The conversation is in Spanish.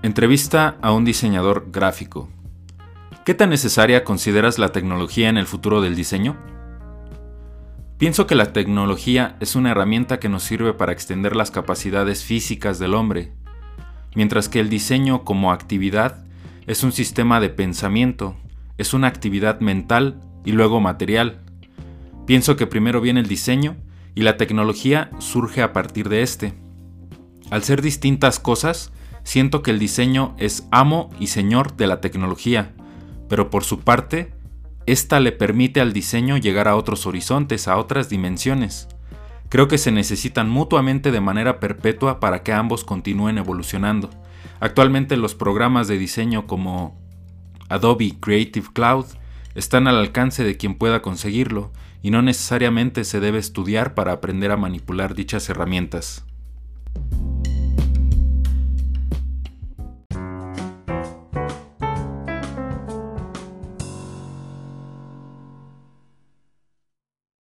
Entrevista a un diseñador gráfico. ¿Qué tan necesaria consideras la tecnología en el futuro del diseño? Pienso que la tecnología es una herramienta que nos sirve para extender las capacidades físicas del hombre, mientras que el diseño como actividad es un sistema de pensamiento, es una actividad mental y luego material. Pienso que primero viene el diseño y la tecnología surge a partir de este. Al ser distintas cosas, siento que el diseño es amo y señor de la tecnología, pero por su parte, esta le permite al diseño llegar a otros horizontes, a otras dimensiones. Creo que se necesitan mutuamente de manera perpetua para que ambos continúen evolucionando. Actualmente los programas de diseño como Adobe Creative Cloud están al alcance de quien pueda conseguirlo y no necesariamente se debe estudiar para aprender a manipular dichas herramientas.